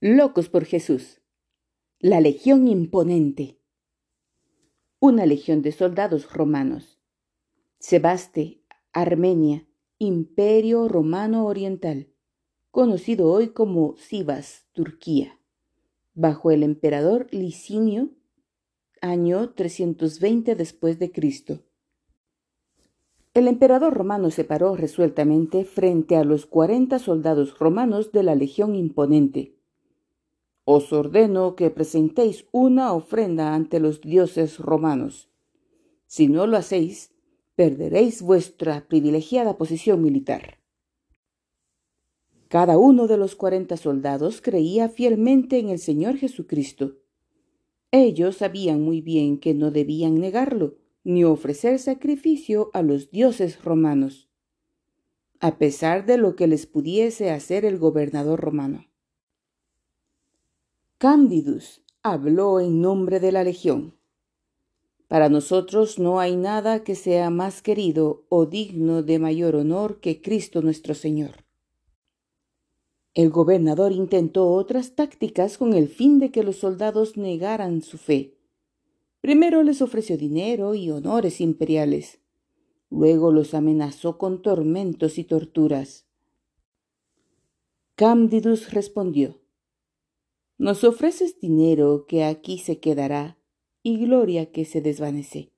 Locos por Jesús. La Legión Imponente. Una legión de soldados romanos. Sebaste, Armenia, Imperio Romano Oriental, conocido hoy como Sivas, Turquía, bajo el emperador Licinio, año 320 después de Cristo. El emperador romano se paró resueltamente frente a los cuarenta soldados romanos de la legión imponente os ordeno que presentéis una ofrenda ante los dioses romanos. Si no lo hacéis, perderéis vuestra privilegiada posición militar. Cada uno de los cuarenta soldados creía fielmente en el Señor Jesucristo. Ellos sabían muy bien que no debían negarlo, ni ofrecer sacrificio a los dioses romanos, a pesar de lo que les pudiese hacer el gobernador romano. Candidus habló en nombre de la Legión. Para nosotros no hay nada que sea más querido o digno de mayor honor que Cristo nuestro Señor. El gobernador intentó otras tácticas con el fin de que los soldados negaran su fe. Primero les ofreció dinero y honores imperiales. Luego los amenazó con tormentos y torturas. Candidus respondió nos ofreces dinero que aquí se quedará y gloria que se desvanece.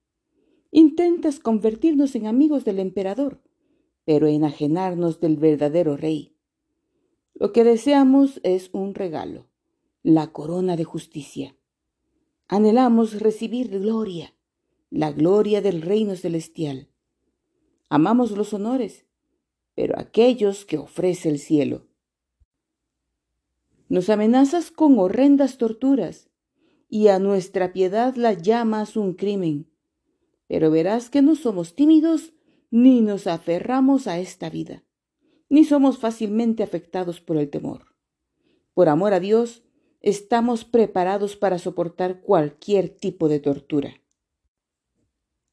Intentas convertirnos en amigos del emperador, pero enajenarnos del verdadero rey. Lo que deseamos es un regalo, la corona de justicia. Anhelamos recibir gloria, la gloria del reino celestial. Amamos los honores, pero aquellos que ofrece el cielo. Nos amenazas con horrendas torturas y a nuestra piedad la llamas un crimen. Pero verás que no somos tímidos ni nos aferramos a esta vida, ni somos fácilmente afectados por el temor. Por amor a Dios, estamos preparados para soportar cualquier tipo de tortura.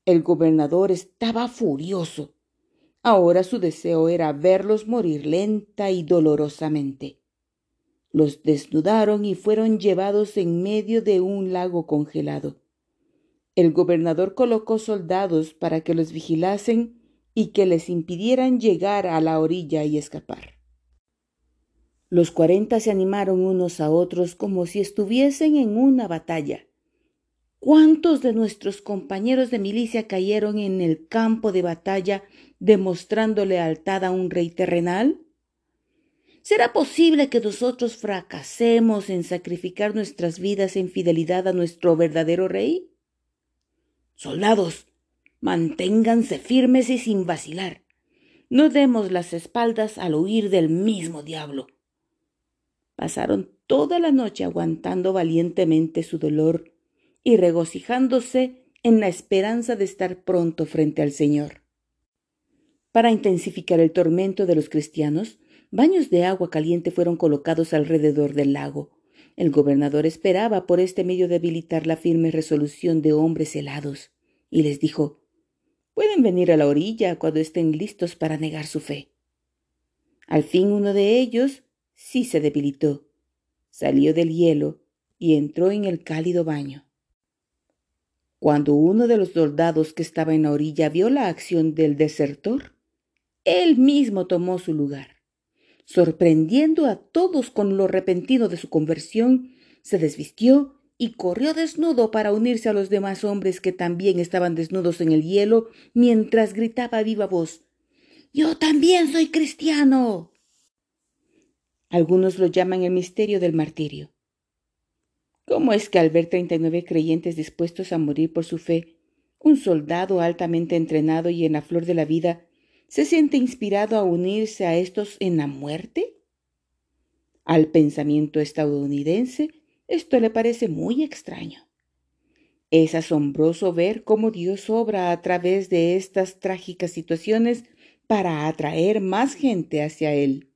El gobernador estaba furioso. Ahora su deseo era verlos morir lenta y dolorosamente. Los desnudaron y fueron llevados en medio de un lago congelado. El gobernador colocó soldados para que los vigilasen y que les impidieran llegar a la orilla y escapar. Los cuarenta se animaron unos a otros como si estuviesen en una batalla. ¿Cuántos de nuestros compañeros de milicia cayeron en el campo de batalla demostrando lealtad a un rey terrenal? ¿Será posible que nosotros fracasemos en sacrificar nuestras vidas en fidelidad a nuestro verdadero rey? Soldados, manténganse firmes y sin vacilar. No demos las espaldas al huir del mismo diablo. Pasaron toda la noche aguantando valientemente su dolor y regocijándose en la esperanza de estar pronto frente al Señor. Para intensificar el tormento de los cristianos, Baños de agua caliente fueron colocados alrededor del lago. El gobernador esperaba por este medio debilitar la firme resolución de hombres helados, y les dijo Pueden venir a la orilla cuando estén listos para negar su fe. Al fin uno de ellos sí se debilitó, salió del hielo y entró en el cálido baño. Cuando uno de los soldados que estaba en la orilla vio la acción del desertor, él mismo tomó su lugar sorprendiendo a todos con lo repentino de su conversión, se desvistió y corrió desnudo para unirse a los demás hombres que también estaban desnudos en el hielo, mientras gritaba a viva voz Yo también soy cristiano. Algunos lo llaman el misterio del martirio. ¿Cómo es que al ver treinta y nueve creyentes dispuestos a morir por su fe, un soldado altamente entrenado y en la flor de la vida se siente inspirado a unirse a estos en la muerte? Al pensamiento estadounidense esto le parece muy extraño. Es asombroso ver cómo Dios obra a través de estas trágicas situaciones para atraer más gente hacia Él.